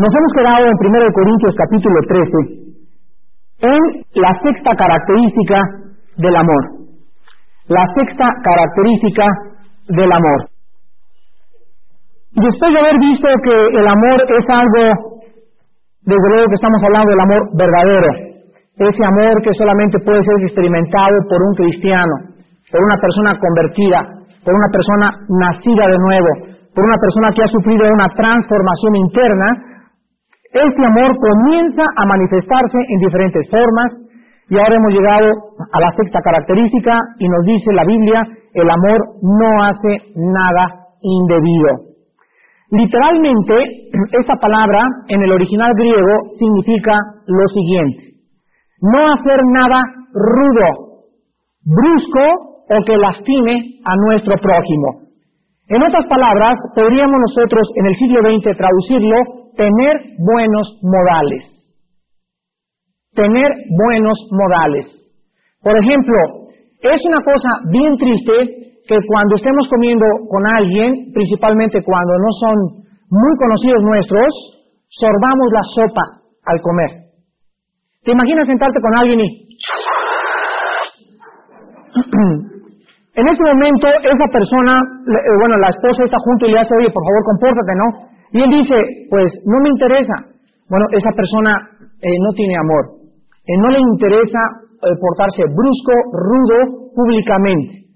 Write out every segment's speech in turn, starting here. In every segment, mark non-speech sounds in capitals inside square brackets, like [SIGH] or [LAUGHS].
Nos hemos quedado en 1 Corintios capítulo 13 en la sexta característica del amor. La sexta característica del amor. Después de haber visto que el amor es algo, desde luego que estamos hablando del amor verdadero, ese amor que solamente puede ser experimentado por un cristiano, por una persona convertida, por una persona nacida de nuevo, por una persona que ha sufrido una transformación interna, este amor comienza a manifestarse en diferentes formas y ahora hemos llegado a la sexta característica y nos dice la Biblia, el amor no hace nada indebido. Literalmente, [CLEARS THROAT] esta palabra en el original griego significa lo siguiente. No hacer nada rudo, brusco o que lastime a nuestro prójimo. En otras palabras, podríamos nosotros en el siglo XX traducirlo tener buenos modales. Tener buenos modales. Por ejemplo, es una cosa bien triste que cuando estemos comiendo con alguien, principalmente cuando no son muy conocidos nuestros, sorbamos la sopa al comer. ¿Te imaginas sentarte con alguien y... [CLEARS THROAT] en ese momento esa persona, eh, bueno, la esposa está junto y le hace, oye, por favor, compórtate, ¿no? Y él dice, pues no me interesa. Bueno, esa persona eh, no tiene amor. Eh, no le interesa eh, portarse brusco, rudo, públicamente.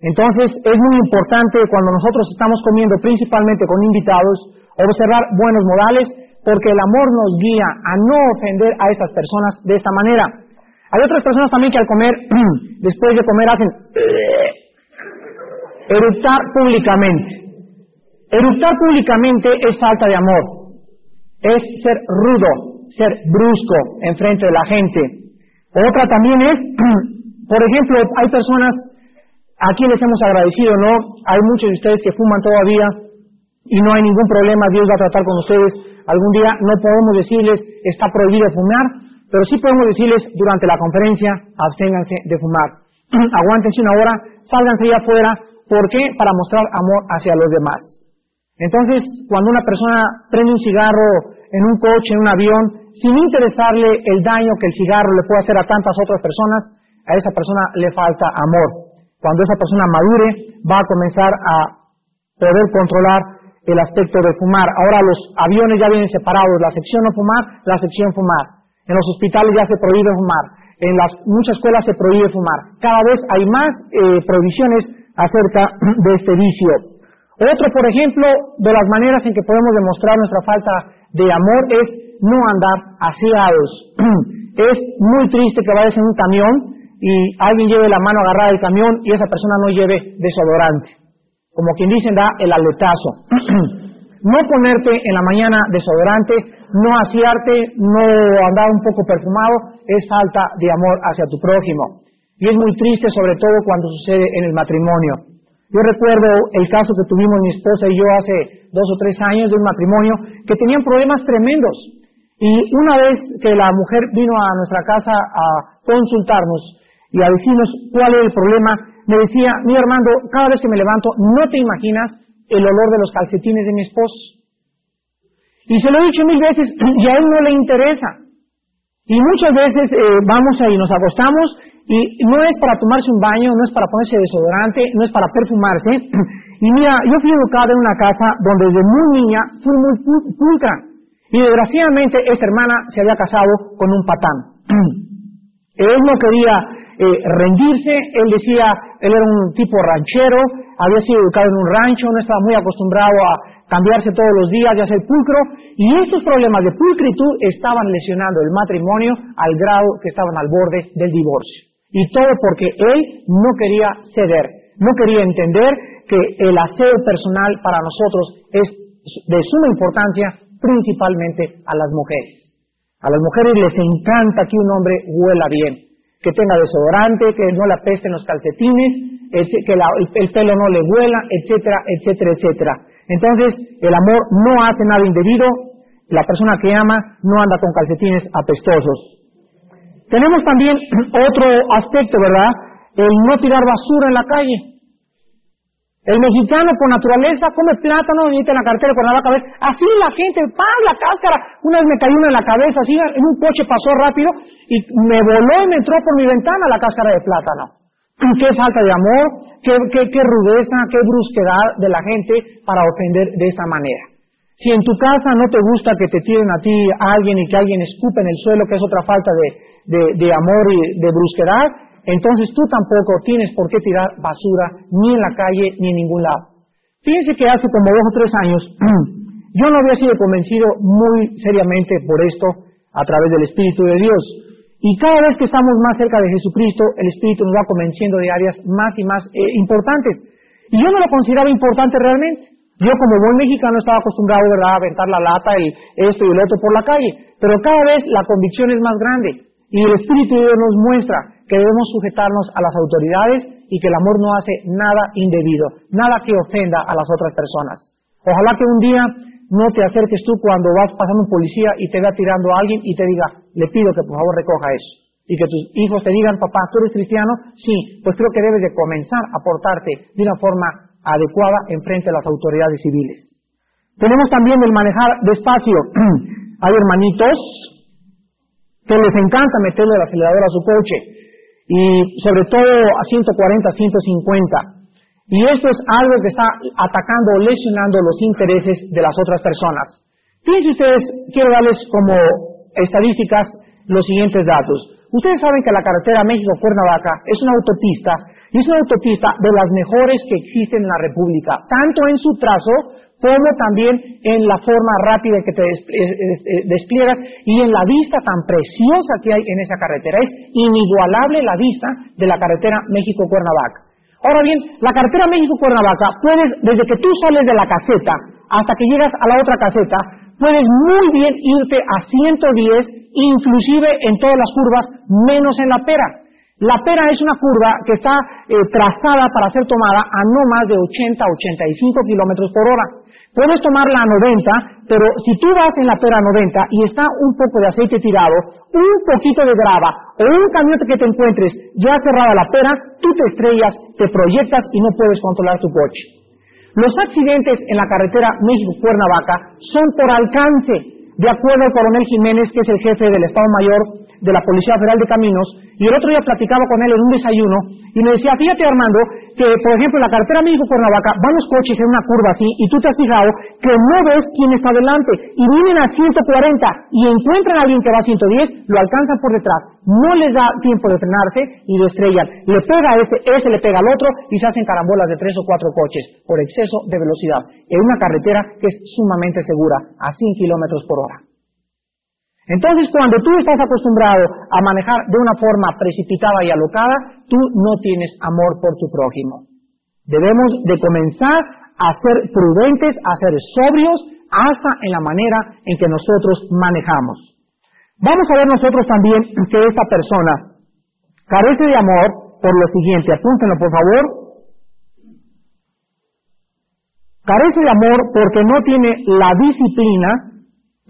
Entonces es muy importante cuando nosotros estamos comiendo principalmente con invitados, observar buenos modales, porque el amor nos guía a no ofender a esas personas de esta manera. Hay otras personas también que al comer, [CLEARS THROAT] después de comer, hacen [CLEARS THROAT] eructar públicamente. Eructar públicamente es falta de amor, es ser rudo, ser brusco en frente de la gente. Otra también es, [CLEARS THROAT] por ejemplo, hay personas a quienes hemos agradecido, ¿no? Hay muchos de ustedes que fuman todavía y no hay ningún problema, Dios va a tratar con ustedes. Algún día no podemos decirles está prohibido fumar, pero sí podemos decirles durante la conferencia absténganse de fumar. [CLEARS THROAT] Aguántense una hora, sálganse allá afuera, ¿por qué? Para mostrar amor hacia los demás. Entonces, cuando una persona prende un cigarro en un coche, en un avión, sin interesarle el daño que el cigarro le puede hacer a tantas otras personas, a esa persona le falta amor. Cuando esa persona madure, va a comenzar a poder controlar el aspecto de fumar. Ahora los aviones ya vienen separados, la sección no fumar, la sección fumar. En los hospitales ya se prohíbe fumar. En las muchas escuelas se prohíbe fumar. Cada vez hay más eh, prohibiciones acerca [CLEARS THROAT] de este vicio. Otro, por ejemplo, de las maneras en que podemos demostrar nuestra falta de amor es no andar aseados. [CLEARS THROAT] es muy triste que vayas en un camión y alguien lleve la mano agarrada del camión y esa persona no lleve desodorante. Como quien dicen, da el aletazo. [CLEARS THROAT] no ponerte en la mañana desodorante, no asearte, no andar un poco perfumado, es falta de amor hacia tu prójimo. Y es muy triste sobre todo cuando sucede en el matrimonio. Yo recuerdo el caso que tuvimos mi esposa y yo hace dos o tres años de un matrimonio que tenían problemas tremendos. Y una vez que la mujer vino a nuestra casa a consultarnos y a decirnos cuál era el problema, me decía, mi Armando, cada vez que me levanto, no te imaginas el olor de los calcetines de mi esposo. Y se lo he dicho mil veces [CLEARS THROAT] y a él no le interesa. Y muchas veces eh, vamos ahí, nos acostamos y no es para tomarse un baño, no es para ponerse desodorante, no es para perfumarse. [CLEARS THROAT] Y mira, yo fui educada en una casa donde desde muy niña fui muy pulcra. Y desgraciadamente esta hermana se había casado con un patán. [CLEARS THROAT] Él no quería eh, rendirse, él decía, él era un tipo ranchero, había sido educado en un rancho, no estaba muy acostumbrado a cambiarse todos los días y hacer pulcro, y estos problemas de pulcritud estaban lesionando el matrimonio al grado que estaban al borde del divorcio. Y todo porque él no quería ceder, no quería entender que el aseo personal para nosotros es de suma importancia principalmente a las mujeres. A las mujeres les encanta que un hombre huela bien, que tenga desodorante, que no le apesten los calcetines, que el, pelo no le huela, etcétera, etcétera, etcétera. Entonces, el amor no hace nada indebido, la persona que ama no anda con calcetines apestosos. Tenemos también [CLEARS THROAT] otro aspecto, ¿verdad? El no tirar basura en la calle. El mexicano por naturaleza come plátano y en la cartera con la cabeza. Así la gente, ¡pam! la cáscara. Una vez me cayó una en la cabeza, así en un coche pasó rápido y me voló y me entró por mi ventana la cáscara de plátano. [CLEARS THROAT] Qué falta de amor, qué, qué, qué rudeza, qué brusquedad de la gente para ofender de esa manera. Si en tu casa no te gusta que te tiren a ti a alguien y que alguien escupe en el suelo, que es otra falta de, de, amor y de brusquedad, entonces tú tampoco tienes por qué tirar basura ni en la calle ni en ningún lado. Fíjense que hace como dos o tres años [CLEARS THROAT] yo no había sido convencido muy seriamente por esto a través del Espíritu de Dios. Y cada vez que estamos más cerca de Jesucristo, el Espíritu nos va convenciendo de áreas más y más eh, importantes. Y yo no lo consideraba importante realmente. Yo como buen mexicano estaba acostumbrado ¿verdad? a aventar la lata y esto y el otro por la calle. Pero cada vez la convicción es más grande. Y el Espíritu de Dios nos muestra que debemos sujetarnos a las autoridades y que el amor no hace nada indebido, nada que ofenda a las otras personas. Ojalá que un día no te acerques tú cuando vas pasando un policía y te vea tirando a alguien y te diga, le pido que por favor recoja eso. Y que tus hijos te digan, papá, ¿tú eres cristiano? Sí, pues creo que debes de comenzar a portarte de una forma adecuada en frente a las autoridades civiles. Tenemos también el manejar despacio. [CLEARS THROAT] Hay hermanitos que les encanta meterle el acelerador a su coche y sobre todo a 140, 150. Y esto es algo que está atacando o lesionando los intereses de las otras personas. Fíjense ustedes, quiero darles como estadísticas los siguientes datos. Ustedes saben que la carretera México-Cuernavaca es una autopista y es una autopista de las mejores que existen en la República, tanto en su trazo como también en la forma rápida que te despliegas y en la vista tan preciosa que hay en esa carretera. Es inigualable la vista de la carretera México-Cuernavaca. Ahora bien, la carretera México-Cuernavaca, puedes, desde que tú sales de la caseta hasta que llegas a la otra caseta, puedes muy bien irte a 110, inclusive en todas las curvas, menos en la pera. La pera es una curva que está eh, trazada para ser tomada a no más de 80 85 kilómetros por hora. Puedes tomarla a 90, pero si tú vas en la pera 90 y está un poco de aceite tirado, un poquito de grava o un camión que te encuentres ya cerrada la pera, tú te estrellas, te proyectas y no puedes controlar tu coche. Los accidentes en la carretera México-Cuernavaca son por alcance, de acuerdo al coronel Jiménez, que es el jefe del Estado Mayor de la Policía Federal de Caminos, y el otro día platicaba con él en un desayuno, y me decía, fíjate Armando, que por ejemplo en la carretera México-Cuernavaca van los coches en una curva así, y tú te has fijado que no ves quién está delante, y vienen a 140, y encuentran a alguien que va a 110, lo alcanzan por detrás, no les da tiempo de frenarse, y lo estrellan. Le pega a ese, ese le pega al otro, y se hacen carambolas de tres o cuatro coches, por exceso de velocidad, en una carretera que es sumamente segura, a 100 kilómetros por hora. Entonces, cuando tú estás acostumbrado a manejar de una forma precipitada y alocada, tú no tienes amor por tu prójimo. Debemos de comenzar a ser prudentes, a ser sobrios, hasta en la manera en que nosotros manejamos. Vamos a ver nosotros también que esta persona carece de amor por lo siguiente, apúntenlo por favor. Carece de amor porque no tiene la disciplina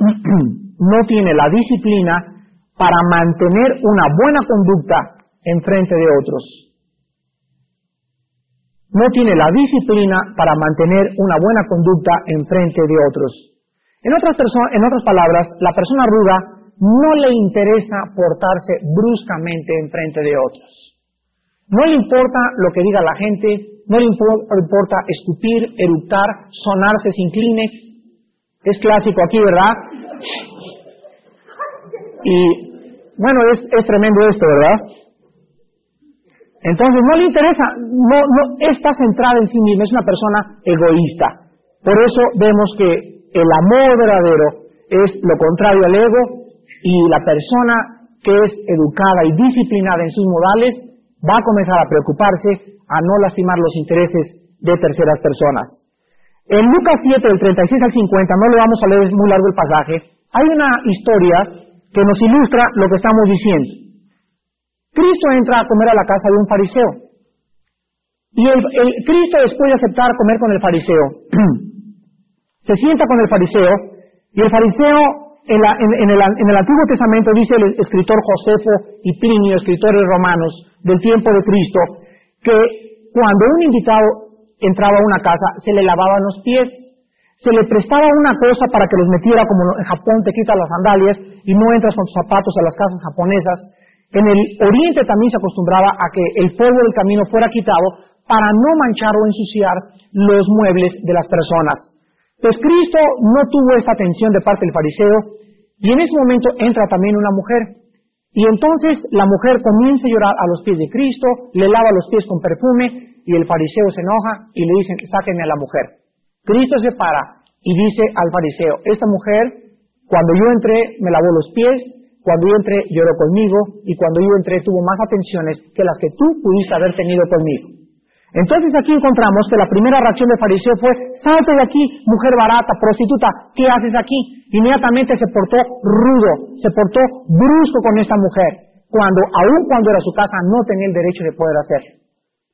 [CLEARS THROAT] [CLEARS THROAT] no tiene la disciplina para mantener una buena conducta en frente de otros. No tiene la disciplina para mantener una buena conducta en frente de otros. En otras, en otras palabras, la persona ruda no le interesa portarse bruscamente en frente de otros. No le importa lo que diga la gente, no le importa escupir, eructar, sonarse sin clines. Es clásico aquí, ¿verdad? Y bueno, es, es tremendo esto, ¿verdad? Entonces no le interesa, no, no está centrada en sí misma, es una persona egoísta. Por eso vemos que el amor verdadero es lo contrario al ego y la persona que es educada y disciplinada en sus modales va a comenzar a preocuparse a no lastimar los intereses de terceras personas. En Lucas 7, del 36 al 50, no le vamos a leer, es muy largo el pasaje, hay una historia que nos ilustra lo que estamos diciendo. Cristo entra a comer a la casa de un fariseo. Y el, Cristo, después de aceptar comer con el fariseo, [CLEARS THROAT] se sienta con el fariseo, y el fariseo, en, en, el, en el Antiguo Testamento, dice el escritor Josefo y Plinio, escritores romanos del tiempo de Cristo, que cuando un invitado entraba a una casa, se le lavaban los pies, se le prestaba una cosa para que los metiera, como en Japón te quitas las sandalias y no entras con tus zapatos a las casas japonesas. En el oriente también se acostumbraba a que el polvo del camino fuera quitado para no manchar o ensuciar los muebles de las personas. Pues Cristo no tuvo esta atención de parte del fariseo y en ese momento entra también una mujer. Y entonces la mujer comienza a llorar a los pies de Cristo, le lava los pies con perfume y el fariseo se enoja y le dicen, sáquenme a la mujer. Cristo se para y dice al fariseo, esta mujer, cuando yo entré, me lavó los pies, cuando yo entré, lloró conmigo y cuando yo entré, tuvo más atenciones que las que tú pudiste haber tenido conmigo. Entonces aquí encontramos que la primera reacción del fariseo fue, salte de aquí, mujer barata, prostituta, ¿qué haces aquí? Inmediatamente se portó rudo, se portó brusco con esta mujer, cuando aun cuando era su casa no tenía el derecho de poder hacerlo.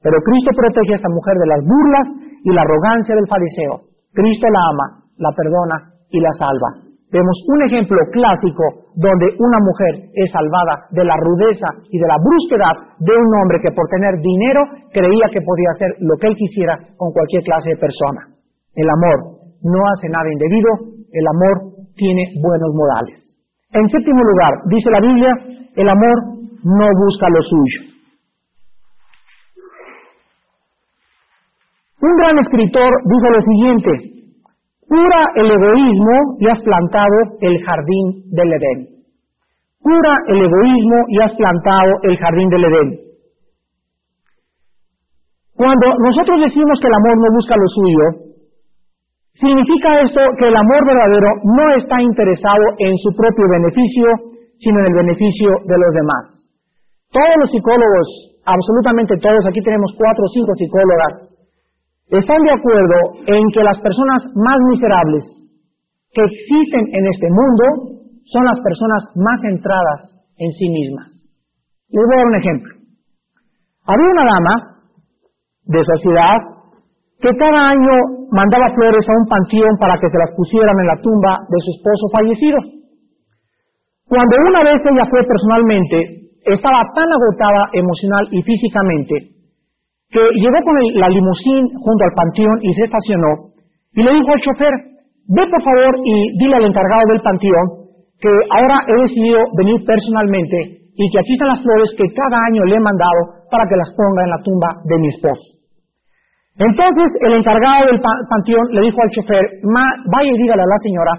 Pero Cristo protege a esta mujer de las burlas y la arrogancia del fariseo. Cristo la ama, la perdona y la salva. Vemos un ejemplo clásico donde una mujer es salvada de la rudeza y de la brusquedad de un hombre que por tener dinero creía que podía hacer lo que él quisiera con cualquier clase de persona. El amor no hace nada indebido, el amor tiene buenos modales. En séptimo lugar, dice la Biblia, el amor no busca lo suyo. Un gran escritor dijo lo siguiente, Cura el egoísmo y has plantado el jardín del Edén. Cura el egoísmo y has plantado el jardín del Edén. Cuando nosotros decimos que el amor no busca lo suyo, significa esto que el amor verdadero no está interesado en su propio beneficio, sino en el beneficio de los demás. Todos los psicólogos, absolutamente todos, aquí tenemos cuatro o cinco psicólogas, están de acuerdo en que las personas más miserables que existen en este mundo son las personas más centradas en sí mismas. Les voy a dar un ejemplo. Había una dama de sociedad que cada año mandaba flores a un panteón para que se las pusieran en la tumba de su esposo fallecido. Cuando una vez ella fue personalmente, estaba tan agotada emocional y físicamente que llegó con la limusín junto al panteón y se estacionó y le dijo al chofer, ve por favor y dile al encargado del panteón que ahora he decidido venir personalmente y que aquí están las flores que cada año le he mandado para que las ponga en la tumba de mi esposo. Entonces el encargado del panteón le dijo al chofer, vaya y dígale a la señora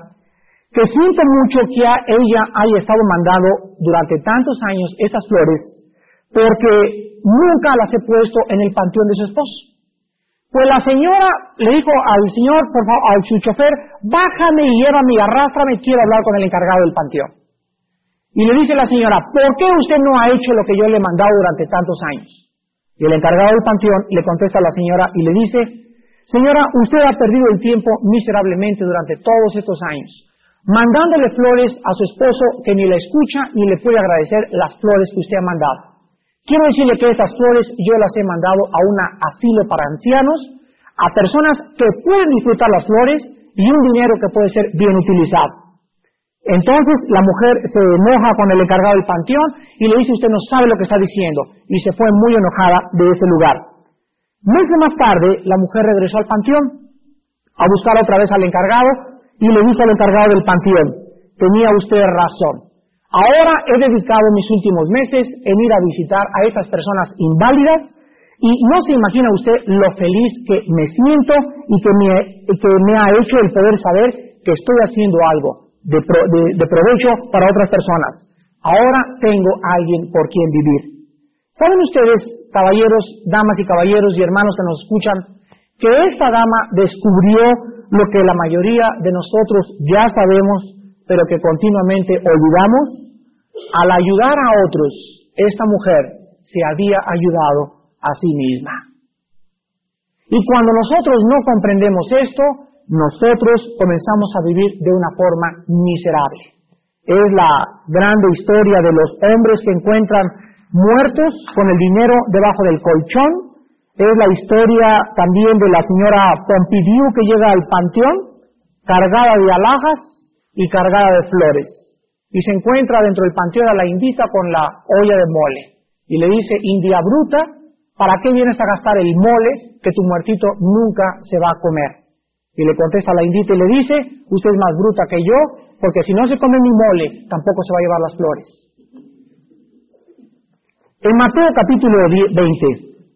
que siento mucho que ella haya estado mandando durante tantos años estas flores porque nunca las he puesto en el panteón de su esposo. Pues la señora le dijo al señor, por favor, al su chofer, bájame y llévame y arrástrame, quiero hablar con el encargado del panteón. Y le dice la señora, ¿por qué usted no ha hecho lo que yo le he mandado durante tantos años? Y el encargado del panteón le contesta a la señora y le dice, señora, usted ha perdido el tiempo miserablemente durante todos estos años, mandándole flores a su esposo que ni le escucha ni le puede agradecer las flores que usted ha mandado. Quiero decirle que estas flores yo las he mandado a un asilo para ancianos, a personas que pueden disfrutar las flores y un dinero que puede ser bien utilizado. Entonces la mujer se enoja con el encargado del panteón y le dice usted no sabe lo que está diciendo y se fue muy enojada de ese lugar. Meses más tarde la mujer regresó al panteón a buscar otra vez al encargado y le dijo al encargado del panteón, tenía usted razón, Ahora he dedicado mis últimos meses en ir a visitar a estas personas inválidas y no se imagina usted lo feliz que me siento y que me, ha hecho el poder saber que estoy haciendo algo de, de provecho para otras personas. Ahora tengo a alguien por quien vivir. ¿Saben ustedes, caballeros, damas y caballeros y hermanos que nos escuchan, que esta dama descubrió lo que la mayoría de nosotros ya sabemos pero que continuamente olvidamos, al ayudar a otros, esta mujer se había ayudado a sí misma. Y cuando nosotros no comprendemos esto, nosotros comenzamos a vivir de una forma miserable. Es la grande historia de los hombres que encuentran muertos con el dinero debajo del colchón. Es la historia también de la señora Pompidou que llega al panteón cargada de alhajas y cargada de flores. Y se encuentra dentro del panteón a la indita con la olla de mole. Y le dice, India bruta, ¿para qué vienes a gastar el mole que tu muertito nunca se va a comer? Y le contesta la indita y le dice, usted es más bruta que yo, porque si no se come mi mole, tampoco se va a llevar las flores. En Mateo capítulo 20,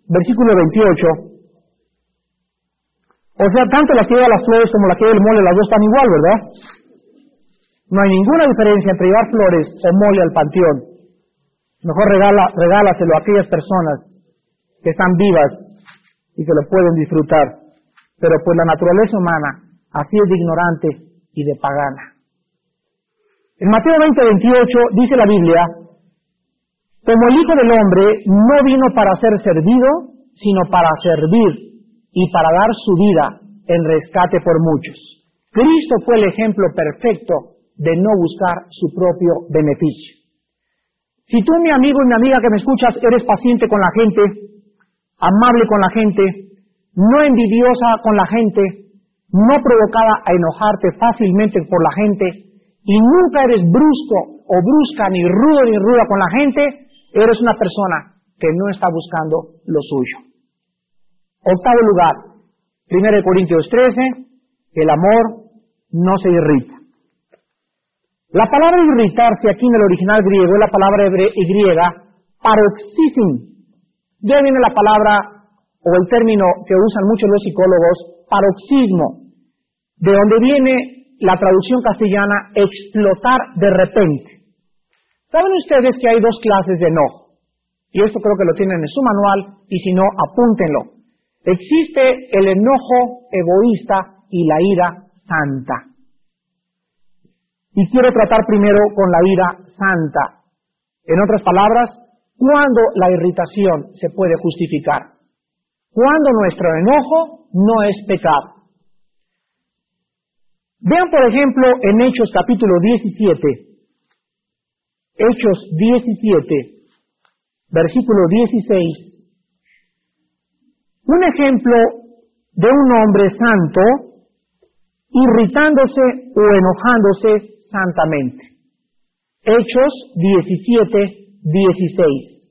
versículo 28, o sea, tanto la que lleva las flores como la que lleva el mole, las dos están igual, ¿verdad? No hay ninguna diferencia entre llevar flores o mole al panteón. Mejor regala, regálaselo a aquellas personas que están vivas y que lo pueden disfrutar. Pero pues la naturaleza humana así es de ignorante y de pagana. En Mateo 20, 28 dice la Biblia, como el Hijo del Hombre no vino para ser servido, sino para servir y para dar su vida en rescate por muchos. Cristo fue el ejemplo perfecto de no buscar su propio beneficio. Si tú, mi amigo y mi amiga que me escuchas, eres paciente con la gente, amable con la gente, no envidiosa con la gente, no provocada a enojarte fácilmente por la gente, y nunca eres brusco o brusca, ni rudo ni ruda con la gente, eres una persona que no está buscando lo suyo. Octavo lugar, 1 Corintios 13, el amor no se irrita. La palabra irritarse aquí en el original griego es la palabra griega paroxysm. De ahí viene la palabra o el término que usan muchos los psicólogos, paroxismo, de donde viene la traducción castellana explotar de repente. ¿Saben ustedes que hay dos clases de enojo? Y esto creo que lo tienen en su manual, y si no, apúntenlo. Existe el enojo egoísta y la ira santa. Y quiero tratar primero con la ira santa. En otras palabras, ¿cuándo la irritación se puede justificar? cuando nuestro enojo no es pecado. Vean, por ejemplo, en Hechos capítulo 17, Hechos 17, versículo 16, un ejemplo de un hombre santo irritándose o enojándose santamente. Hechos 17, 16.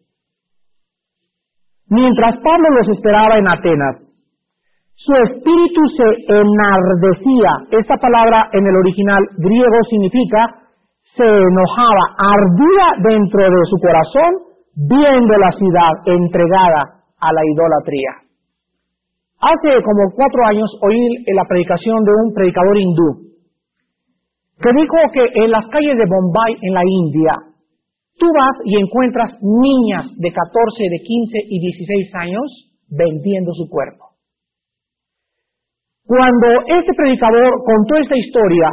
Mientras Pablo los esperaba en Atenas, su espíritu se enardecía. Esta palabra en el original griego significa se enojaba, ardía dentro de su corazón viendo la ciudad entregada a la idolatría. Hace como cuatro años oí la predicación de un predicador hindú que dijo que en las calles de Bombay, en la India, Tú vas y encuentras niñas de 14, de 15 y 16 años vendiendo su cuerpo. Cuando este predicador contó esta historia,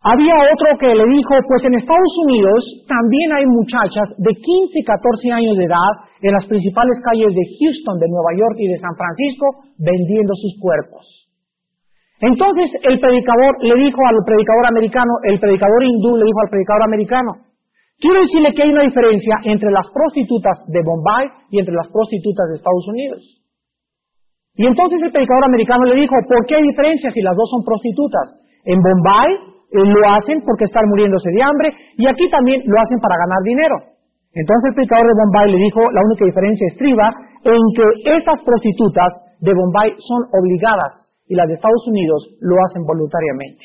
había otro que le dijo, pues en Estados Unidos también hay muchachas de 15 y 14 años de edad en las principales calles de Houston, de Nueva York y de San Francisco vendiendo sus cuerpos. Entonces el predicador le dijo al predicador americano, el predicador hindú le dijo al predicador americano, Quiero decirle que hay una diferencia entre las prostitutas de Bombay y entre las prostitutas de Estados Unidos. Y entonces el predicador americano le dijo, ¿por qué hay diferencia si las dos son prostitutas? En Bombay eh, lo hacen porque están muriéndose de hambre y aquí también lo hacen para ganar dinero. Entonces el predicador de Bombay le dijo, la única diferencia estriba en que estas prostitutas de Bombay son obligadas y las de Estados Unidos lo hacen voluntariamente.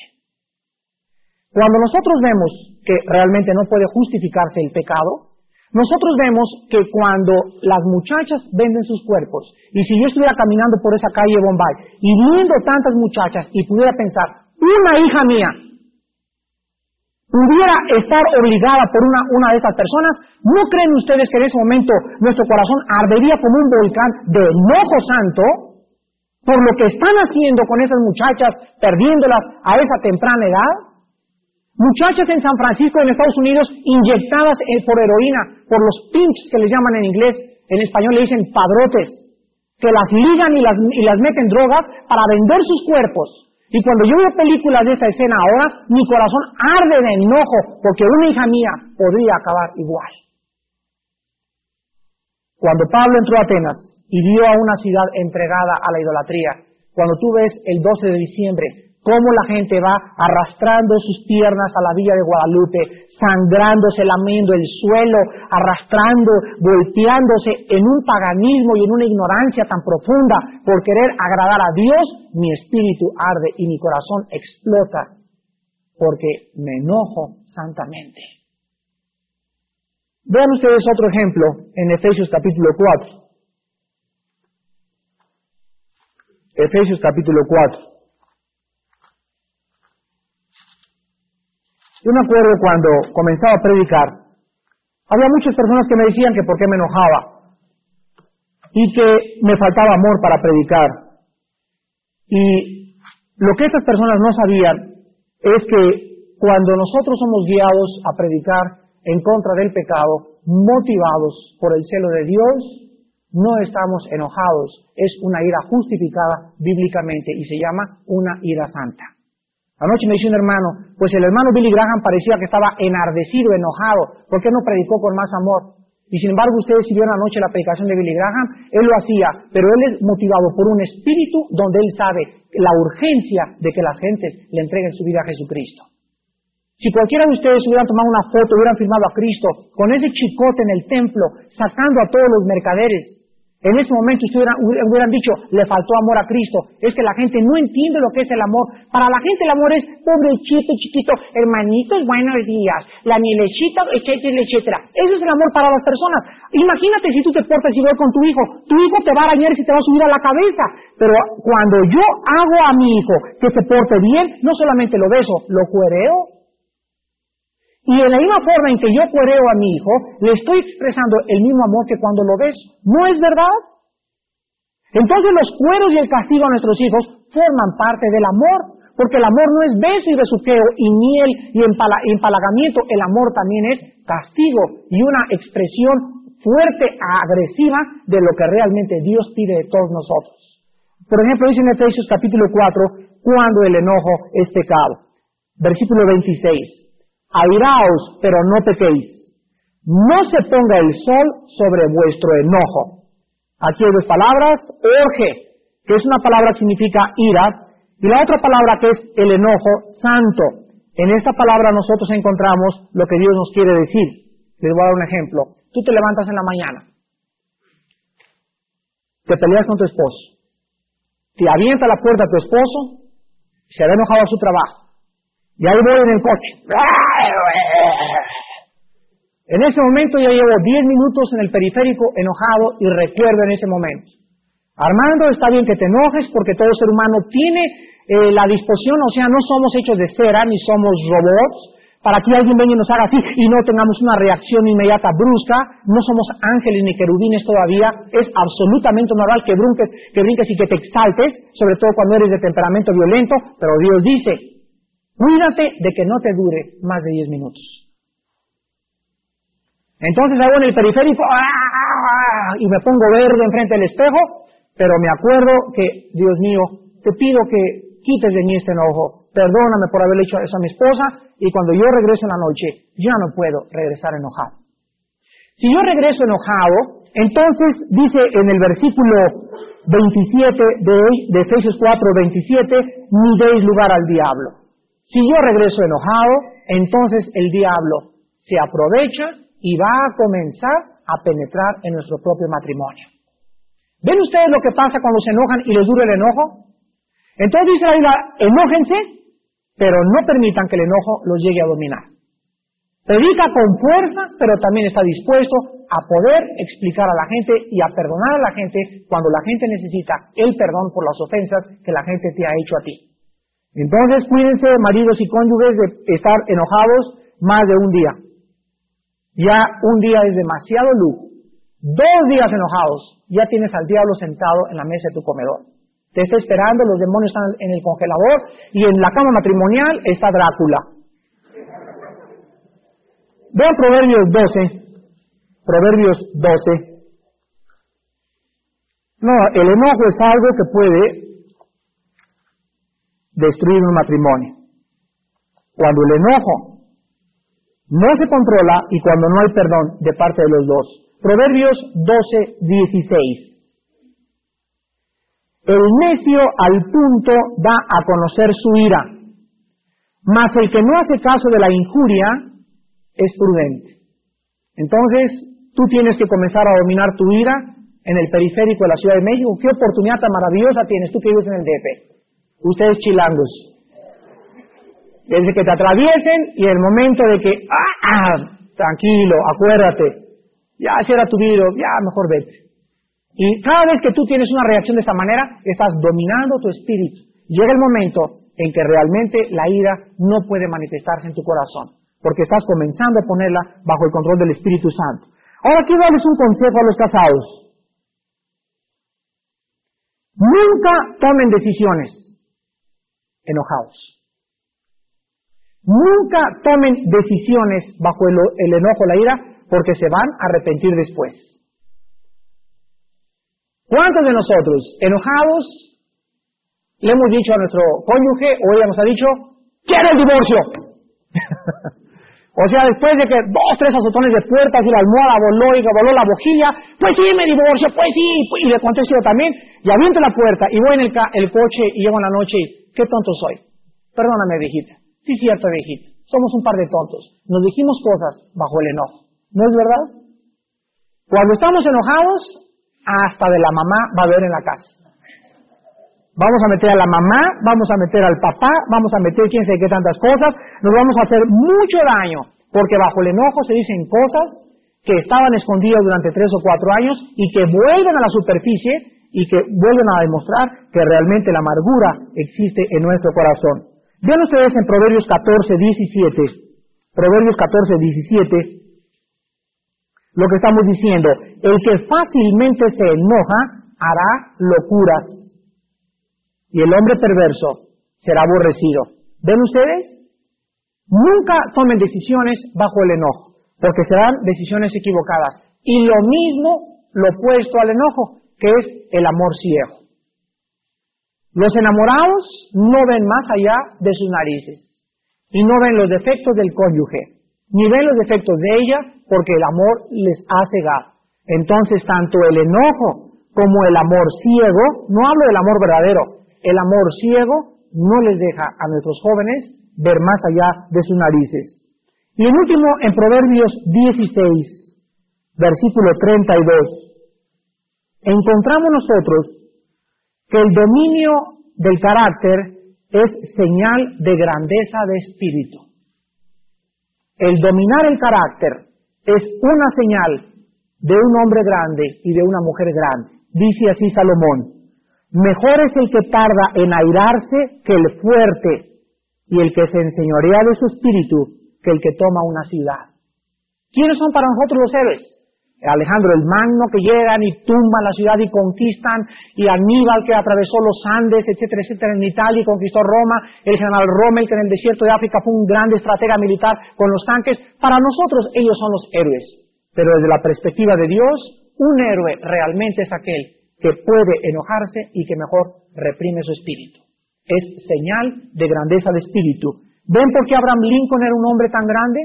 Cuando nosotros vemos que realmente no puede justificarse el pecado, nosotros vemos que cuando las muchachas venden sus cuerpos, y si yo estuviera caminando por esa calle Bombay y viendo tantas muchachas y pudiera pensar, una hija mía pudiera estar obligada por una, una de estas personas, ¿no creen ustedes que en ese momento nuestro corazón ardería como un volcán de enojo santo por lo que están haciendo con esas muchachas, perdiéndolas a esa temprana edad? Muchachas en San Francisco, en Estados Unidos, inyectadas eh, por heroína, por los pinches que les llaman en inglés, en español le dicen padrotes, que las ligan y las, y las meten drogas para vender sus cuerpos. Y cuando yo veo películas de esta escena ahora, mi corazón arde de enojo, porque una hija mía podría acabar igual. Cuando Pablo entró a Atenas y vio a una ciudad entregada a la idolatría, cuando tú ves el 12 de diciembre cómo la gente va arrastrando sus piernas a la villa de Guadalupe, sangrándose, lamiendo el suelo, arrastrando, volteándose en un paganismo y en una ignorancia tan profunda por querer agradar a Dios, mi espíritu arde y mi corazón explota porque me enojo santamente. Vean ustedes otro ejemplo en Efesios capítulo 4. Efesios capítulo 4. Yo me acuerdo cuando comenzaba a predicar, había muchas personas que me decían que por qué me enojaba y que me faltaba amor para predicar. Y lo que estas personas no sabían es que cuando nosotros somos guiados a predicar en contra del pecado, motivados por el celo de Dios, no estamos enojados, es una ira justificada bíblicamente y se llama una ira santa. Anoche me dice un hermano, pues el hermano Billy Graham parecía que estaba enardecido, enojado, ¿por qué no predicó con más amor? Y sin embargo, ustedes si vieron anoche la predicación de Billy Graham, él lo hacía, pero él es motivado por un espíritu donde él sabe la urgencia de que las gentes le entreguen su vida a Jesucristo. Si cualquiera de ustedes hubieran tomado una foto, hubieran firmado a Cristo, con ese chicote en el templo, sacando a todos los mercaderes, en ese momento ustedes hubieran, dicho, le faltó amor a Cristo. Es que la gente no entiende lo que es el amor. Para la gente el amor es pobrechito, chiquito, hermanitos, buenos días, la mielecita, etcétera, etcétera. Ese es el amor para las personas. Imagínate si tú te portas igual con tu hijo. Tu hijo te va a arañar y se te va a subir a la cabeza. Pero cuando yo hago a mi hijo que se porte bien, no solamente lo beso, lo cuereo, y en la misma forma en que yo cuereo a mi hijo, le estoy expresando el mismo amor que cuando lo ves. ¿No es verdad? Entonces los cueros y el castigo a nuestros hijos forman parte del amor, porque el amor no es beso y besuqueo y miel y empalagamiento, el amor también es castigo y una expresión fuerte, agresiva de lo que realmente Dios pide de todos nosotros. Por ejemplo, dice en Efesios capítulo 4, cuando el enojo es pecado. Versículo 26 airaos, pero no pequéis. No se ponga el sol sobre vuestro enojo. Aquí hay dos palabras, orge, que es una palabra que significa ira, y la otra palabra que es el enojo santo. En esta palabra nosotros encontramos lo que Dios nos quiere decir. Les voy a dar un ejemplo. Tú te levantas en la mañana, te peleas con tu esposo, te avienta la puerta a tu esposo, se ha enojado a su trabajo, y ahí voy en el coche. En ese momento ya llevo 10 minutos en el periférico enojado y recuerdo en ese momento. Armando, está bien que te enojes porque todo ser humano tiene eh, la disposición, o sea, no somos hechos de cera ni somos robots para que alguien venga y nos haga así y no tengamos una reacción inmediata brusca. No somos ángeles ni querubines todavía. Es absolutamente normal que brinques, que brinques y que te exaltes, sobre todo cuando eres de temperamento violento, pero Dios dice, Cuídate de que no te dure más de 10 minutos. Entonces hago en el periférico ¡ah! y me pongo verde enfrente del espejo, pero me acuerdo que, Dios mío, te pido que quites de mí este enojo, perdóname por haberle hecho eso a mi esposa y cuando yo regreso en la noche ya no puedo regresar enojado. Si yo regreso enojado, entonces dice en el versículo 27 de, de Efesios 4, 27, ni deis lugar al diablo. Si yo regreso enojado, entonces el diablo se aprovecha y va a comenzar a penetrar en nuestro propio matrimonio. ¿Ven ustedes lo que pasa cuando se enojan y les dura el enojo? Entonces dice la Biblia, enójense, pero no permitan que el enojo los llegue a dominar. Predica con fuerza, pero también está dispuesto a poder explicar a la gente y a perdonar a la gente cuando la gente necesita el perdón por las ofensas que la gente te ha hecho a ti. Entonces cuídense, maridos y cónyuges, de estar enojados más de un día. Ya un día es demasiado lujo. Dos días enojados, ya tienes al diablo sentado en la mesa de tu comedor. Te está esperando, los demonios están en el congelador y en la cama matrimonial está Drácula. Vean Proverbios 12. Proverbios 12. No, el enojo es algo que puede destruir un matrimonio. Cuando el enojo no se controla y cuando no hay perdón de parte de los dos. Proverbios 12, 16. El necio al punto da a conocer su ira, mas el que no hace caso de la injuria es prudente. Entonces, tú tienes que comenzar a dominar tu ira en el periférico de la Ciudad de México. ¿Qué oportunidad tan maravillosa tienes tú que vives en el DF? Ustedes chilangos. Desde que te atraviesen y el momento de que, ah, ah tranquilo, acuérdate, ya cierra tu vida, ya mejor vete. Y cada vez que tú tienes una reacción de esta manera, estás dominando tu espíritu. Llega el momento en que realmente la ira no puede manifestarse en tu corazón, porque estás comenzando a ponerla bajo el control del Espíritu Santo. Ahora quiero darles un consejo a los casados. Nunca tomen decisiones enojados. Nunca tomen decisiones bajo el, el enojo, la ira, porque se van a arrepentir después. ¿Cuántos de nosotros, enojados, le hemos dicho a nuestro cónyuge o ella nos ha dicho, quiero el divorcio? [LAUGHS] o sea, después de que dos, tres azotones de puertas y la almohada voló y voló la bojilla, pues sí, me divorcio, pues sí, y le contesto también, y aviento la puerta y voy en el, el coche y llego en la noche qué tonto soy. Perdóname, viejita. Sí, cierto, viejita. Somos un par de tontos. Nos dijimos cosas bajo el enojo. ¿No es verdad? Cuando estamos enojados, hasta de la mamá va a haber en la casa. Vamos a meter a la mamá, vamos a meter al papá, vamos a meter quién sabe qué tantas cosas, nos vamos a hacer mucho daño, porque bajo el enojo se dicen cosas que estaban escondidas durante tres o cuatro años y que vuelven a la superficie y que vuelven a demostrar que realmente la amargura existe en nuestro corazón. Vean ustedes en Proverbios 14, 17, Proverbios 14, 17, lo que estamos diciendo, el que fácilmente se enoja hará locuras y el hombre perverso será aborrecido. ¿Ven ustedes? Nunca tomen decisiones bajo el enojo, porque serán decisiones equivocadas. Y lo mismo lo opuesto al enojo, que es el amor ciego. Los enamorados no ven más allá de sus narices y no ven los defectos del cónyuge, ni ven los defectos de ella, porque el amor les ha cegado. Entonces, tanto el enojo como el amor ciego, no hablo del amor verdadero, el amor ciego no les deja a nuestros jóvenes ver más allá de sus narices. Y el último, en Proverbios 16, versículo 32, encontramos nosotros que el dominio del carácter es señal de grandeza de espíritu. El dominar el carácter es una señal de un hombre grande y de una mujer grande. Dice así Salomón, mejor es el que tarda en airarse que el fuerte y el que se enseñorea de su espíritu que el que toma una ciudad. ¿Quiénes son para nosotros los héroes? Alejandro el Magno que llegan y tumban la ciudad y conquistan, y Aníbal que atravesó los Andes, etcétera, etcétera, en Italia y conquistó Roma, el general Rommel que en el desierto de África fue un gran estratega militar con los tanques. Para nosotros ellos son los héroes, pero desde la perspectiva de Dios, un héroe realmente es aquel que puede enojarse y que mejor reprime su espíritu. Es señal de grandeza de espíritu. ¿Ven por qué Abraham Lincoln era un hombre tan grande?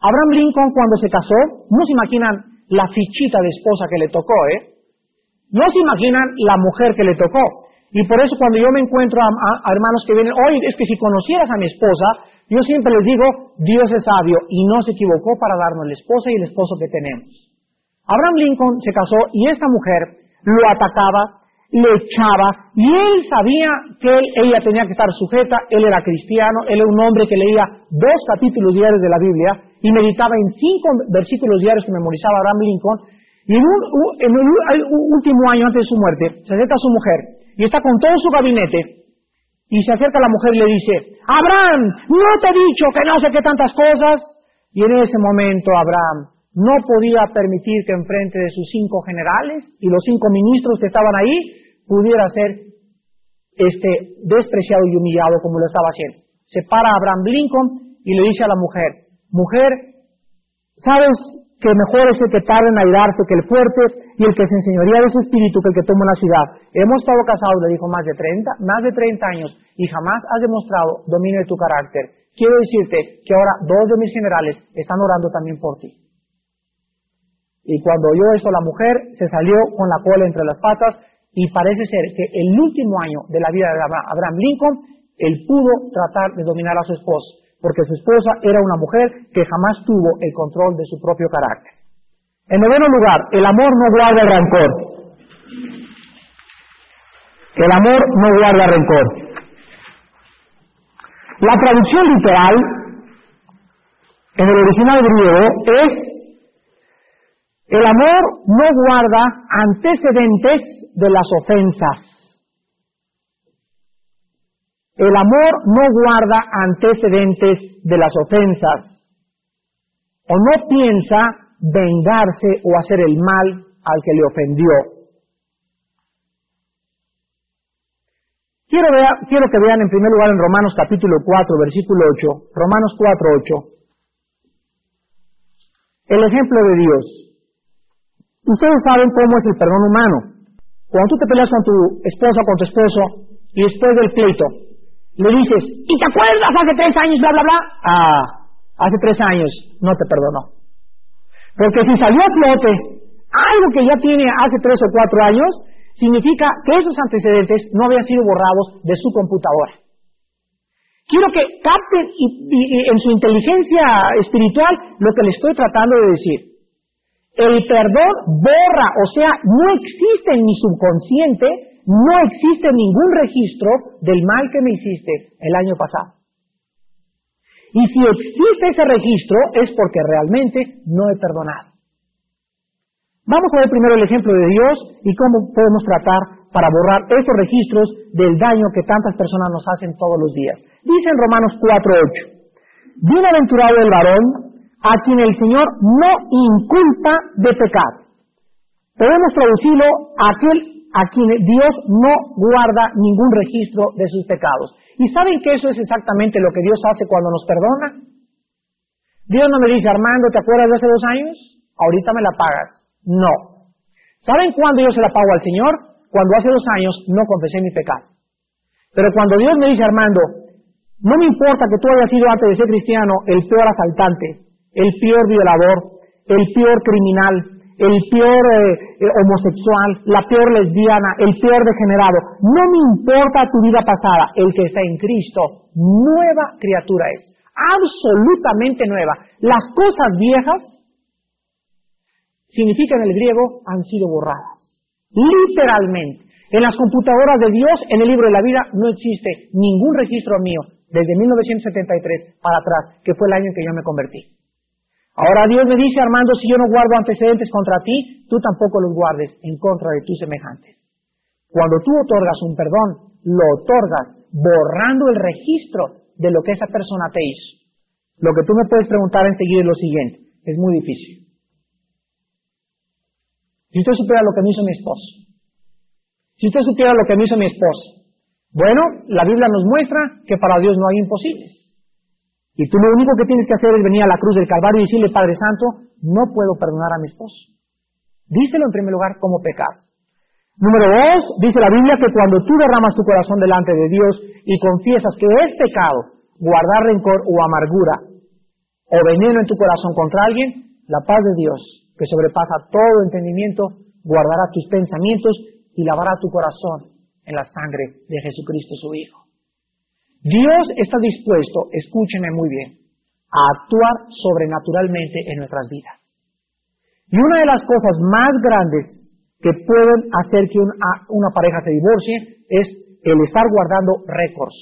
Abraham Lincoln cuando se casó, no se imaginan la fichita de esposa que le tocó, ¿eh? No se imaginan la mujer que le tocó. Y por eso cuando yo me encuentro a, hermanos que vienen, oye, es que si conocieras a mi esposa, yo siempre les digo, Dios es sabio y no se equivocó para darnos la esposa y el esposo que tenemos. Abraham Lincoln se casó y esa mujer lo atacaba, le echaba, y él sabía que ella tenía que estar sujeta, él era cristiano, él era un hombre que leía dos capítulos diarios de la Biblia y meditaba en cinco versículos diarios que memorizaba Abraham Lincoln, y en, en el último año antes de su muerte, se acerca a su mujer y está con todo su gabinete y se acerca a la mujer y le dice, Abraham, no te he dicho que no sé qué tantas cosas. Y en ese momento Abraham no podía permitir que enfrente de sus cinco generales y los cinco ministros que estaban ahí pudiera ser este, despreciado y humillado como lo estaba haciendo. Se para Abraham Lincoln y le dice a la mujer, mujer, ¿sabes que mejor es el que tarde en airarse que el fuerte y el que se enseñoría de su espíritu que el que toma una ciudad? Hemos estado casados, le dijo, más de 30, más de 30 años y jamás has demostrado dominio de tu carácter. Quiero decirte que ahora dos de mis generales están orando también por ti. Y cuando oyó eso la mujer, se salió con la cola entre las patas y parece ser que el último año de la vida de Abraham Lincoln, él pudo tratar de dominar a su esposa, porque su esposa era una mujer que jamás tuvo el control de su propio carácter. En noveno lugar, el amor no guarda rencor. El amor no guarda rencor. La traducción literal en el original griego es el amor no guarda antecedentes de las ofensas. El amor no guarda antecedentes de las ofensas. O no piensa vengarse o hacer el mal al que le ofendió. Quiero, que vean en primer lugar en Romanos capítulo 4, versículo 8, Romanos 4, 8, el ejemplo de Dios. Ustedes saben cómo es el perdón humano. Cuando tú te peleas con tu esposa con tu esposo y después del pleito le dices, ¿y te acuerdas hace tres años, bla, bla, bla? Ah, hace tres años no te perdonó. Porque si salió a flote algo que ya tiene hace tres o cuatro años, significa que esos antecedentes no habían sido borrados de su computadora. Quiero que capten en su inteligencia espiritual lo que le estoy tratando de decir. El perdón borra, o sea, no existe en mi subconsciente, no existe ningún registro del mal que me hiciste el año pasado. Y si existe ese registro es porque realmente no he perdonado. Vamos a ver primero el ejemplo de Dios y cómo podemos tratar para borrar esos registros del daño que tantas personas nos hacen todos los días. Dice en Romanos 4.8, Bienaventurado el varón a quien el Señor no inculpa de pecado. Podemos traducirlo a aquel a quien Dios no guarda ningún registro de sus pecados. ¿Y saben que eso es exactamente lo que Dios hace cuando nos perdona? Dios no me dice, Armando, ¿te acuerdas de hace dos años? Ahorita me la pagas. No. ¿Saben cuándo yo se la pago al Señor? Cuando hace dos años no confesé mi pecado. Pero cuando Dios me dice, Armando, no me importa que tú hayas sido antes de ser cristiano el peor asaltante, el peor violador, el peor criminal, el peor eh, eh, homosexual, la peor lesbiana, el peor degenerado. No me importa tu vida pasada, el que está en Cristo, nueva criatura es, absolutamente nueva. Las cosas viejas, significan en el griego, han sido borradas. Literalmente. En las computadoras de Dios, en el libro de la vida, no existe ningún registro mío desde 1973 para atrás, que fue el año en que yo me convertí. Ahora Dios me dice, Armando, si yo no guardo antecedentes contra ti, tú tampoco los guardes en contra de tus semejantes. Cuando tú otorgas un perdón, lo otorgas borrando el registro de lo que esa persona te hizo. Lo que tú me puedes preguntar enseguida es lo siguiente, es muy difícil. Si usted supiera lo que me hizo mi esposo, si usted supiera lo que me hizo mi esposa, bueno, la Biblia nos muestra que para Dios no hay imposibles. Y tú lo único que tienes que hacer es venir a la cruz del Calvario y decirle, Padre Santo, no puedo perdonar a mi esposo. Díselo en primer lugar como pecado. Número dos, dice la Biblia que cuando tú derramas tu corazón delante de Dios y confiesas que es pecado guardar rencor o amargura o veneno en tu corazón contra alguien, la paz de Dios, que sobrepasa todo entendimiento, guardará tus pensamientos y lavará tu corazón en la sangre de Jesucristo su Hijo. Dios está dispuesto, escúcheme muy bien, a actuar sobrenaturalmente en nuestras vidas. Y una de las cosas más grandes que pueden hacer que una, pareja se divorcie es el estar guardando récords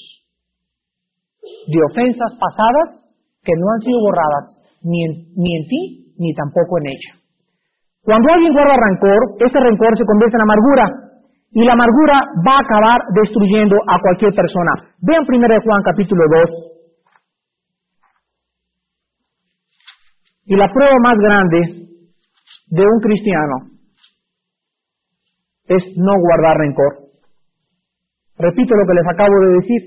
de ofensas pasadas que no han sido borradas ni en, ni en ti ni tampoco en ella. Cuando alguien guarda rencor, ese rencor se convierte en amargura y la amargura va a acabar destruyendo a cualquier persona. Vean 1 Juan capítulo 2. Y la prueba más grande de un cristiano es no guardar rencor. Repito lo que les acabo de decir.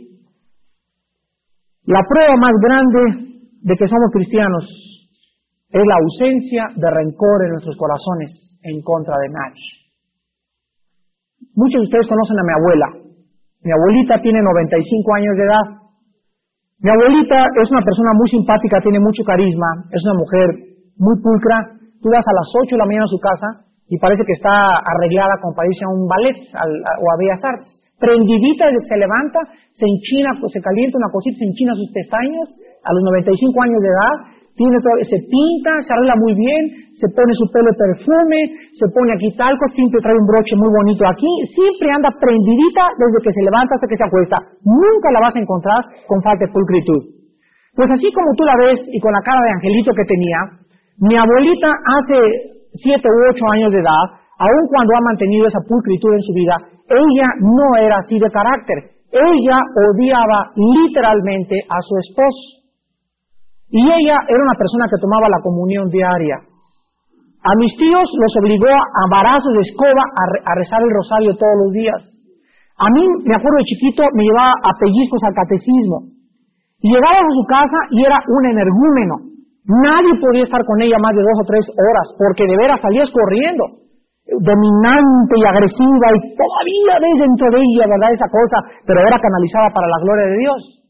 La prueba más grande de que somos cristianos es la ausencia de rencor en nuestros corazones en contra de nadie. Muchos de ustedes conocen a mi abuela. Mi abuelita tiene 95 años de edad. Mi abuelita es una persona muy simpática, tiene mucho carisma, es una mujer muy pulcra. Tú vas a las 8 de la mañana a su casa y parece que está arreglada como para irse a un ballet o a Bellas Artes. Prendidita, se levanta, se enchina, se calienta una cosita, se enchina sus pestañas a los 95 años de edad, tiene se pinta, se arregla muy bien, se pone su pelo de perfume, se pone aquí talco, siempre trae un broche muy bonito aquí, siempre anda prendidita desde que se levanta hasta que se acuesta. Nunca la vas a encontrar con falta de pulcritud. Pues así como tú la ves y con la cara de angelito que tenía, mi abuelita hace siete u ocho años de edad, aun cuando ha mantenido esa pulcritud en su vida, ella no era así de carácter. Ella odiaba literalmente a su esposo. Y ella era una persona que tomaba la comunión diaria. A mis tíos los obligó a barazos de escoba a, rezar el rosario todos los días. A mí, me acuerdo de chiquito, me llevaba a pellizcos al catecismo. Y llegaba a su casa y era un energúmeno. Nadie podía estar con ella más de dos o tres horas, porque de veras salías corriendo, dominante y agresiva, y todavía ves dentro de ella, ¿verdad? Esa cosa, pero era canalizada para la gloria de Dios.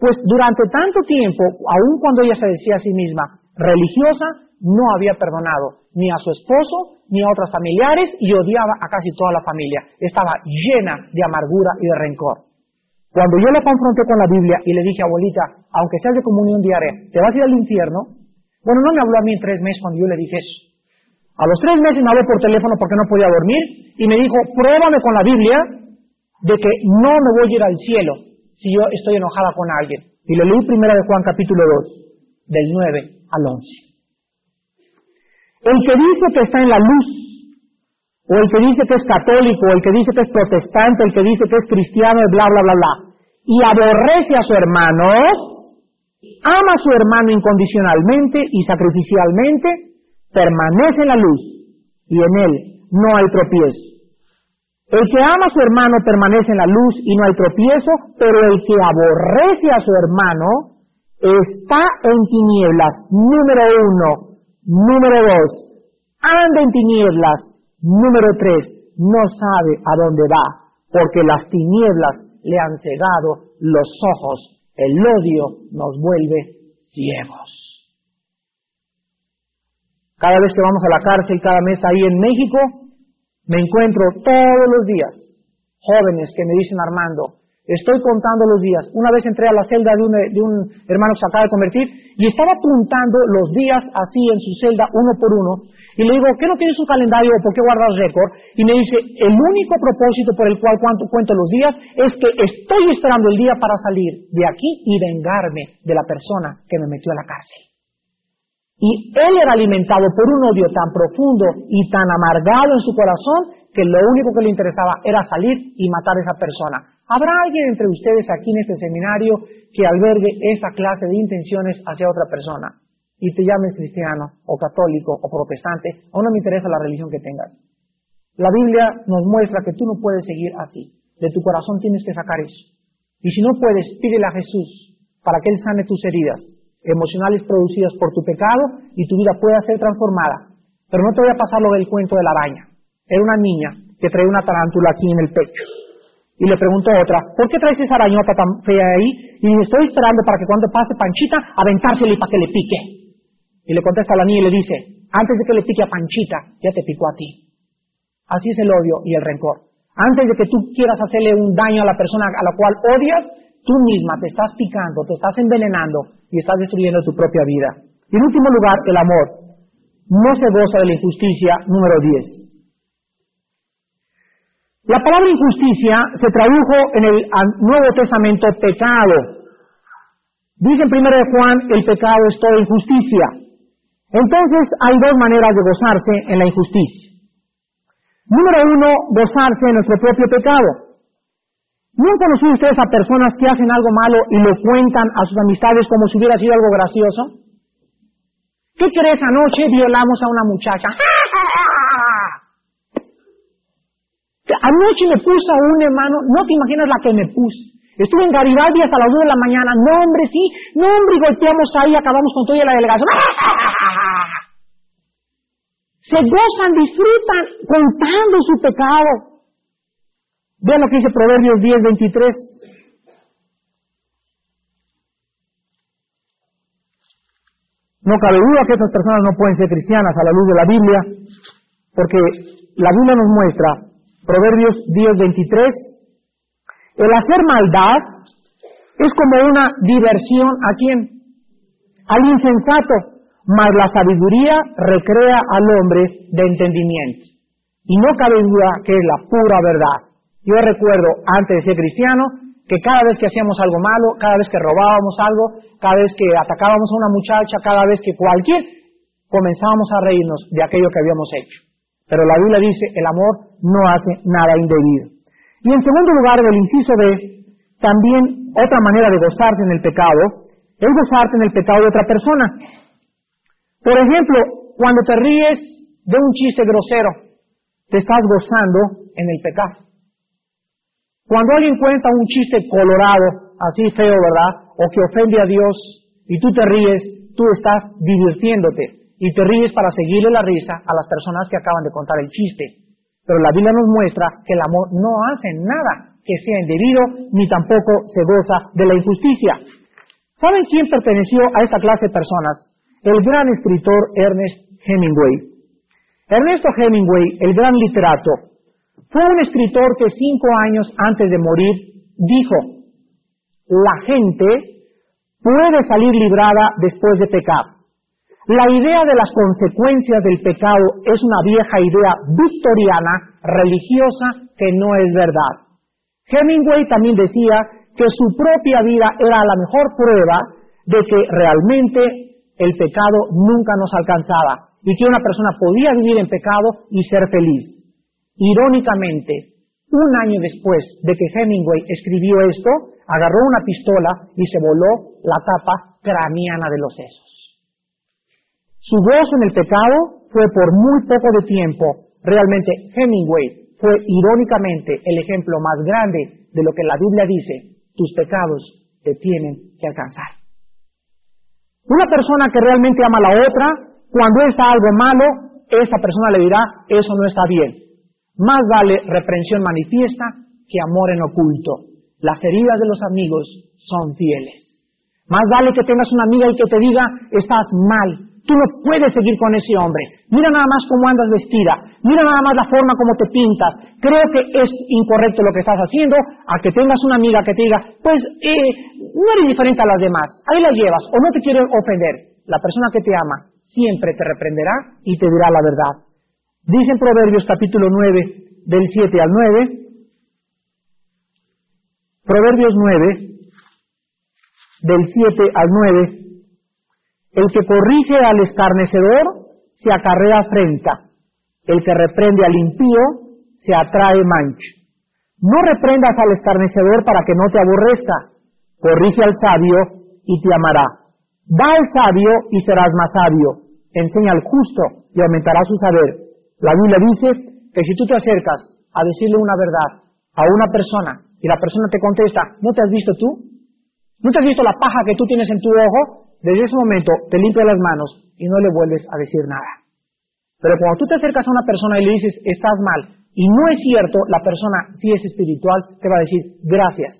Pues durante tanto tiempo, aun cuando ella se decía a sí misma religiosa, no había perdonado ni a su esposo ni a otros familiares y odiaba a casi toda la familia. Estaba llena de amargura y de rencor. Cuando yo la confronté con la Biblia y le dije, abuelita, aunque seas de comunión diaria, ¿te vas a ir al infierno? Bueno, no me habló a mí en tres meses cuando yo le dije eso. A los tres meses me habló por teléfono porque no podía dormir y me dijo, pruébame con la Biblia de que no me voy a ir al cielo, si yo estoy enojada con alguien. Y le leí primera de Juan capítulo 2, del 9 al 11. El que dice que está en la luz, o el que dice que es católico, o el que dice que es protestante, el que dice que es cristiano, bla, bla, bla, bla, y aborrece a su hermano, ama a su hermano incondicionalmente y sacrificialmente, permanece en la luz, y en él no hay tropiezo. El que ama a su hermano permanece en la luz y no hay tropiezo, pero el que aborrece a su hermano está en tinieblas. Número uno. Número dos. Anda en tinieblas. Número tres. No sabe a dónde va, porque las tinieblas le han cegado los ojos. El odio nos vuelve ciegos. Cada vez que vamos a la cárcel, cada mes ahí en México, me encuentro todos los días jóvenes que me dicen, Armando, estoy contando los días. Una vez entré a la celda de un, de un hermano que se acaba de convertir y estaba apuntando los días así en su celda uno por uno. Y le digo, ¿qué no tienes un calendario o por qué guardas récord? Y me dice, el único propósito por el cual cuento los días es que estoy esperando el día para salir de aquí y vengarme de la persona que me metió a la cárcel. Y él era alimentado por un odio tan profundo y tan amargado en su corazón que lo único que le interesaba era salir y matar a esa persona. ¿Habrá alguien entre ustedes aquí en este seminario que albergue esa clase de intenciones hacia otra persona? Y te llames cristiano, o católico, o protestante, o no me interesa la religión que tengas. La Biblia nos muestra que tú no puedes seguir así. De tu corazón tienes que sacar eso. Y si no puedes, pídele a Jesús para que Él sane tus heridas emocionales producidas por tu pecado y tu vida pueda ser transformada. Pero no te voy a pasar lo del cuento de la araña. Era una niña que trae una tarántula aquí en el pecho. Y le preguntó a otra, ¿por qué traes esa arañota tan fea ahí? Y dice, estoy esperando para que cuando pase Panchita, aventársela y para que le pique. Y le contesta a la niña y le dice, antes de que le pique a Panchita, ya te picó a ti. Así es el odio y el rencor. Antes de que tú quieras hacerle un daño a la persona a la cual odias, tú misma te estás picando, te estás envenenando y estás destruyendo tu propia vida. Y en último lugar, el amor. No se goza de la injusticia, número 10. La palabra injusticia se tradujo en el Nuevo Testamento pecado. Dice en 1 de Juan, el pecado es toda injusticia. Entonces hay dos maneras de gozarse en la injusticia. Número uno, gozarse en nuestro propio pecado. ¿No han conocido ustedes a personas que hacen algo malo y lo cuentan a sus amistades como si hubiera sido algo gracioso? ¿Qué crees? Anoche violamos a una muchacha. [LAUGHS] Anoche me puso a un hermano, no te imaginas la que me puse. Estuve en Garibaldi hasta las 2 de la mañana. No, hombre, sí. No, hombre, y golpeamos ahí, acabamos con toda la delegación. [LAUGHS] Se gozan, disfrutan contando su pecado. Vean lo que dice Proverbios 10, 23. No cabe duda que estas personas no pueden ser cristianas a la luz de la Biblia. porque la Biblia nos muestra, Proverbios 10, 23, el hacer maldad es como una diversión a quién? Al insensato, mas la sabiduría recrea al hombre de entendimiento. Y no cabe duda que es la pura verdad. Yo recuerdo, antes de ser cristiano, que cada vez que hacíamos algo malo, cada vez que robábamos algo, cada vez que atacábamos a una muchacha, cada vez que cualquier, comenzábamos a reírnos de aquello que habíamos hecho. Pero la Biblia dice, el amor no hace nada indebido. Y en segundo lugar, del inciso B, también otra manera de gozarte en el pecado, es gozarte en el pecado de otra persona. Por ejemplo, cuando te ríes de un chiste grosero, te estás gozando en el pecado. Cuando alguien cuenta un chiste colorado, así feo, ¿verdad? O que ofende a Dios y tú te ríes, tú estás divirtiéndote y te ríes para seguirle la risa a las personas que acaban de contar el chiste. Pero la Biblia nos muestra que el amor no hace nada que sea indebido ni tampoco se goza de la injusticia. ¿Saben quién perteneció a esta clase de personas? El gran escritor Ernest Hemingway. Ernesto Hemingway, el gran literato, fue un escritor que cinco años antes de morir dijo, la gente puede salir librada después de pecar. La idea de las consecuencias del pecado es una vieja idea victoriana, religiosa, que no es verdad. Hemingway también decía que su propia vida era la mejor prueba de que realmente el pecado nunca nos alcanzaba y que una persona podía vivir en pecado y ser feliz. Irónicamente, un año después de que Hemingway escribió esto, agarró una pistola y se voló la tapa craniana de los sesos. Su gozo en el pecado fue por muy poco de tiempo. Realmente Hemingway fue irónicamente el ejemplo más grande de lo que la Biblia dice, tus pecados te tienen que alcanzar. Una persona que realmente ama a la otra, cuando está algo malo, esa persona le dirá, eso no está bien. Más vale reprensión manifiesta que amor en oculto. Las heridas de los amigos son fieles. Más vale que tengas una amiga y que te diga, estás mal, tú no puedes seguir con ese hombre. Mira nada más cómo andas vestida, mira nada más la forma como te pintas. Creo que es incorrecto lo que estás haciendo, a que tengas una amiga que te diga, pues eh, no eres diferente a las demás, ahí la llevas o no te quiere ofender. La persona que te ama siempre te reprenderá y te dirá la verdad. Dice en Proverbios capítulo 9, del 7 al 9, Proverbios 9, del 7 al 9, el que corrige al escarnecedor se acarrea afrenta, el que reprende al impío se atrae mancha. No reprendas al escarnecedor para que no te aborrezca, corrige al sabio y te amará. Da al sabio y serás más sabio, enseña al justo y aumentará su saber. La Biblia dice que si tú te acercas a decirle una verdad a una persona y la persona te contesta, ¿no te has visto tú? ¿No te has visto la paja que tú tienes en tu ojo? Desde ese momento te limpia las manos y no le vuelves a decir nada. Pero cuando tú te acercas a una persona y le dices, estás mal, y no es cierto, la persona, si es espiritual, te va a decir, gracias.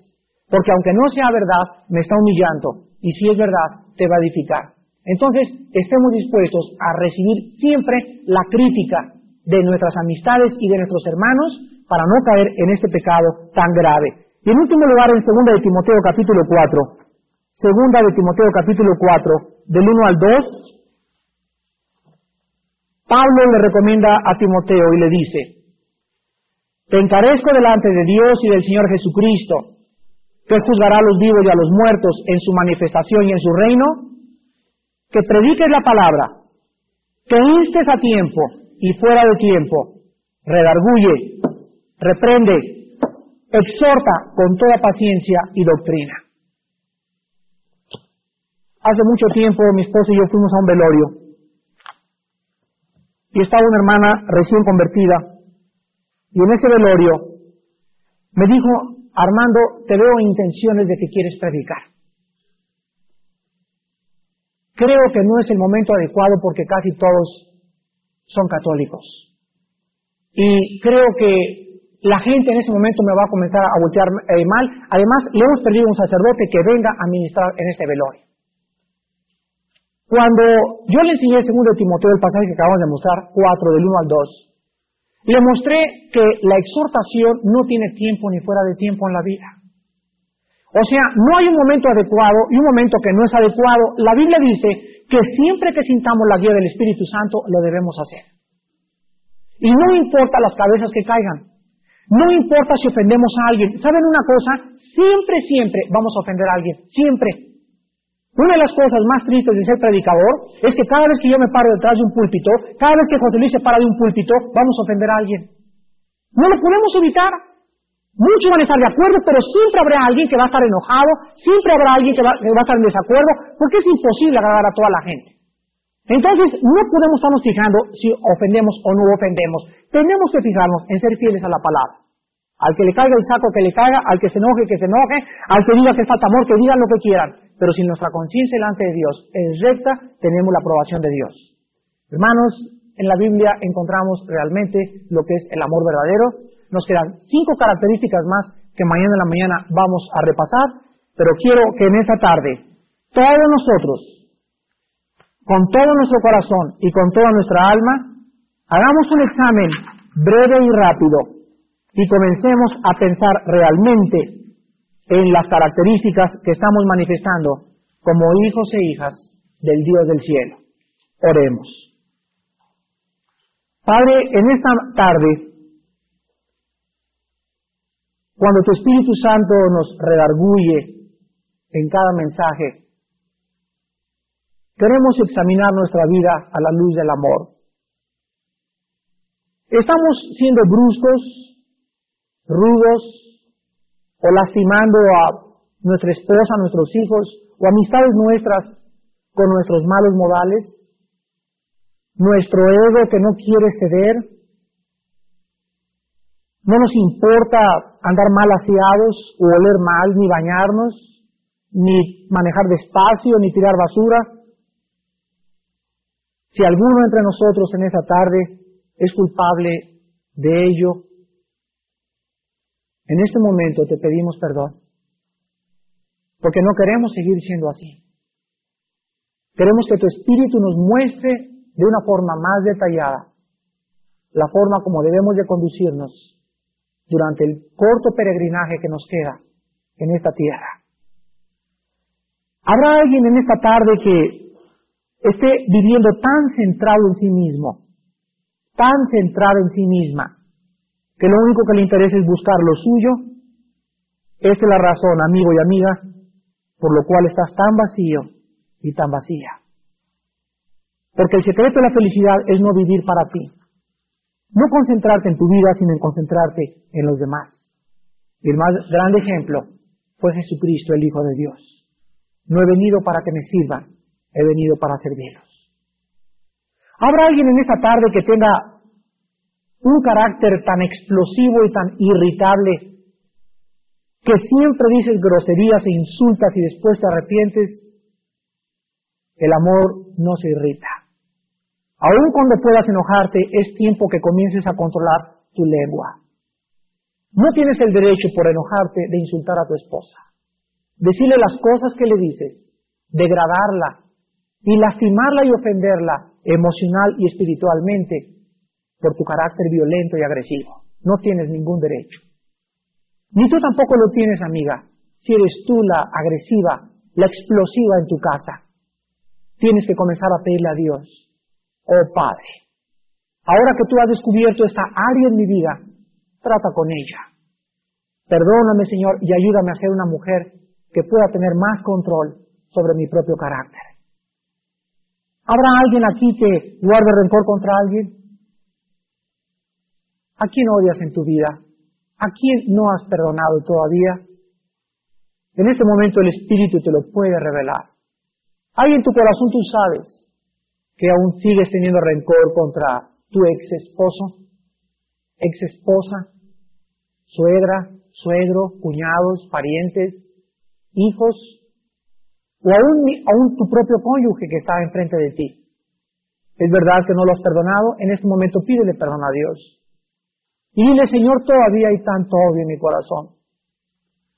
Porque aunque no sea verdad, me está humillando. Y si es verdad, te va a edificar. Entonces, estemos dispuestos a recibir siempre la crítica de nuestras amistades y de nuestros hermanos para no caer en este pecado tan grave. Y en último lugar, en segunda de Timoteo capítulo 4, segunda de Timoteo capítulo 4, del 1 al 2, Pablo le recomienda a Timoteo y le dice, te encarezco delante de Dios y del Señor Jesucristo, que juzgará a los vivos y a los muertos en su manifestación y en su reino, que prediques la palabra, que instes a tiempo, y fuera de tiempo, redarguye, reprende, exhorta con toda paciencia y doctrina. Hace mucho tiempo mi esposo y yo fuimos a un velorio y estaba una hermana recién convertida y en ese velorio me dijo, Armando, te veo intenciones de que quieres predicar. Creo que no es el momento adecuado porque casi todos son católicos. Y creo que la gente en ese momento me va a comenzar a voltear eh, mal. Además, le hemos perdido un sacerdote que venga a ministrar en este velorio. Cuando yo le enseñé el segundo Timoteo, el pasaje que acabamos de mostrar, 4 del 1 al 2, Le mostré que la exhortación no tiene tiempo ni fuera de tiempo en la vida. O sea, no hay un momento adecuado y un momento que no es adecuado. La Biblia dice que siempre que sintamos la guía del Espíritu Santo lo debemos hacer. Y no importa las cabezas que caigan. No importa si ofendemos a alguien. ¿Saben una cosa? Siempre, siempre vamos a ofender a alguien. Siempre. Una de las cosas más tristes de ser predicador es que cada vez que yo me paro detrás de un púlpito, cada vez que José Luis se para de un púlpito, vamos a ofender a alguien. No lo podemos evitar. Muchos van a estar de acuerdo, pero siempre habrá alguien que va a estar enojado, siempre habrá alguien que va, que va a estar en desacuerdo, porque es imposible agradar a toda la gente. Entonces, no podemos estarnos fijando si ofendemos o no ofendemos. Tenemos que fijarnos en ser fieles a la palabra. Al que le caiga el saco, que le caiga, al que se enoje, que se enoje, al que diga que falta amor, que digan lo que quieran. Pero si nuestra conciencia delante de Dios es recta, tenemos la aprobación de Dios. Hermanos, en la Biblia encontramos realmente lo que es el amor verdadero. Nos quedan cinco características más que mañana en la mañana vamos a repasar, pero quiero que en esta tarde todos nosotros, con todo nuestro corazón y con toda nuestra alma, hagamos un examen breve y rápido y comencemos a pensar realmente en las características que estamos manifestando como hijos e hijas del Dios del cielo. Oremos. Padre, en esta tarde, cuando tu Espíritu Santo nos redarguye en cada mensaje, queremos examinar nuestra vida a la luz del amor. Estamos siendo bruscos, rudos o lastimando a nuestra esposa, a nuestros hijos o amistades nuestras con nuestros malos modales, nuestro ego que no quiere ceder, no nos importa andar mal aseados o oler mal, ni bañarnos, ni manejar despacio, ni tirar basura. Si alguno entre nosotros en esta tarde es culpable de ello, en este momento te pedimos perdón, porque no queremos seguir siendo así. Queremos que tu Espíritu nos muestre de una forma más detallada la forma como debemos de conducirnos durante el corto peregrinaje que nos queda en esta tierra. ¿Habrá alguien en esta tarde que esté viviendo tan centrado en sí mismo, tan centrado en sí misma, que lo único que le interesa es buscar lo suyo, esta es la razón, amigo y amiga, por lo cual estás tan vacío y tan vacía. Porque el secreto de la felicidad es no vivir para ti. No concentrarte en tu vida, sino en concentrarte en los demás. Y el más grande ejemplo fue Jesucristo, el Hijo de Dios. No he venido para que me sirvan, he venido para servirlos. ¿Habrá alguien en esta tarde que tenga un carácter tan explosivo y tan irritable que siempre dices groserías e insultas y después te arrepientes, el amor no se irrita. Aun cuando puedas enojarte, es tiempo que comiences a controlar tu lengua. No tienes el derecho por enojarte de insultar a tu esposa, decirle las cosas que le dices, degradarla y lastimarla y ofenderla emocional y espiritualmente por tu carácter violento y agresivo. No tienes ningún derecho. Ni tú tampoco lo tienes, amiga, si eres tú la agresiva, la explosiva en tu casa. Tienes que comenzar a pedirle a Dios, oh Padre, ahora que tú has descubierto esta área en mi vida, trata con ella. Perdóname, Señor, y ayúdame a ser una mujer que pueda tener más control sobre mi propio carácter. ¿Habrá alguien aquí que guarde rencor contra alguien? ¿A quién odias en tu vida? ¿A quién no has perdonado todavía? En ese momento el Espíritu te lo puede revelar. Hay en tu corazón tú sabes que aún sigues teniendo rencor contra tu ex esposo, ex esposa, suegra, suegro, cuñados, parientes, hijos, o aún, tu propio cónyuge que está enfrente de ti. Es verdad que no lo has perdonado, en este momento pídele perdón a Dios. Y dile, Señor, todavía hay tanto odio en mi corazón.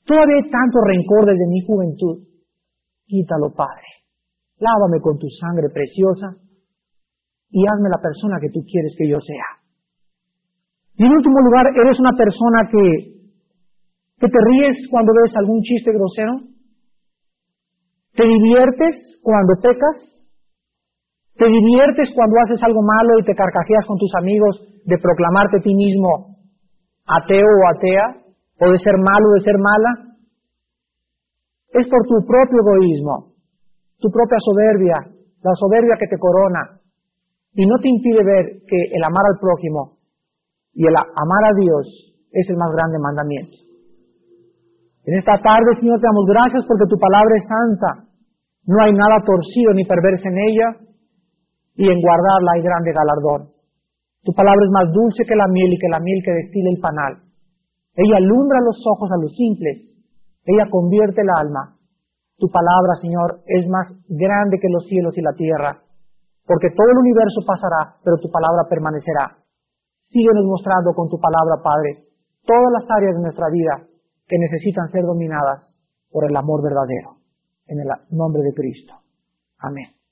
Todavía hay tanto rencor desde mi juventud. Quítalo, Padre. Lávame con tu sangre preciosa y hazme la persona que tú quieres que yo sea. Y en último lugar, eres una persona que, que te ríes cuando ves algún chiste grosero. ¿Te diviertes cuando pecas? ¿Te diviertes cuando haces algo malo y te carcajeas con tus amigos de proclamarte a ti mismo ateo o atea? ¿O de ser malo o de ser mala? Es por tu propio egoísmo, tu propia soberbia, la soberbia que te corona y no te impide ver que el amar al prójimo y el amar a Dios es el más grande mandamiento. En esta tarde, Señor, te damos gracias porque tu palabra es santa. No hay nada torcido ni perverso en ella y en guardarla hay grande galardón. Tu palabra es más dulce que la miel y que la miel que destila el panal. Ella alumbra los ojos a los simples. Ella convierte el alma. Tu palabra, Señor, es más grande que los cielos y la tierra. Porque todo el universo pasará, pero tu palabra permanecerá. Síguenos mostrando con tu palabra, Padre, todas las áreas de nuestra vida que necesitan ser dominadas por el amor verdadero. En el nombre de Cristo. Amén.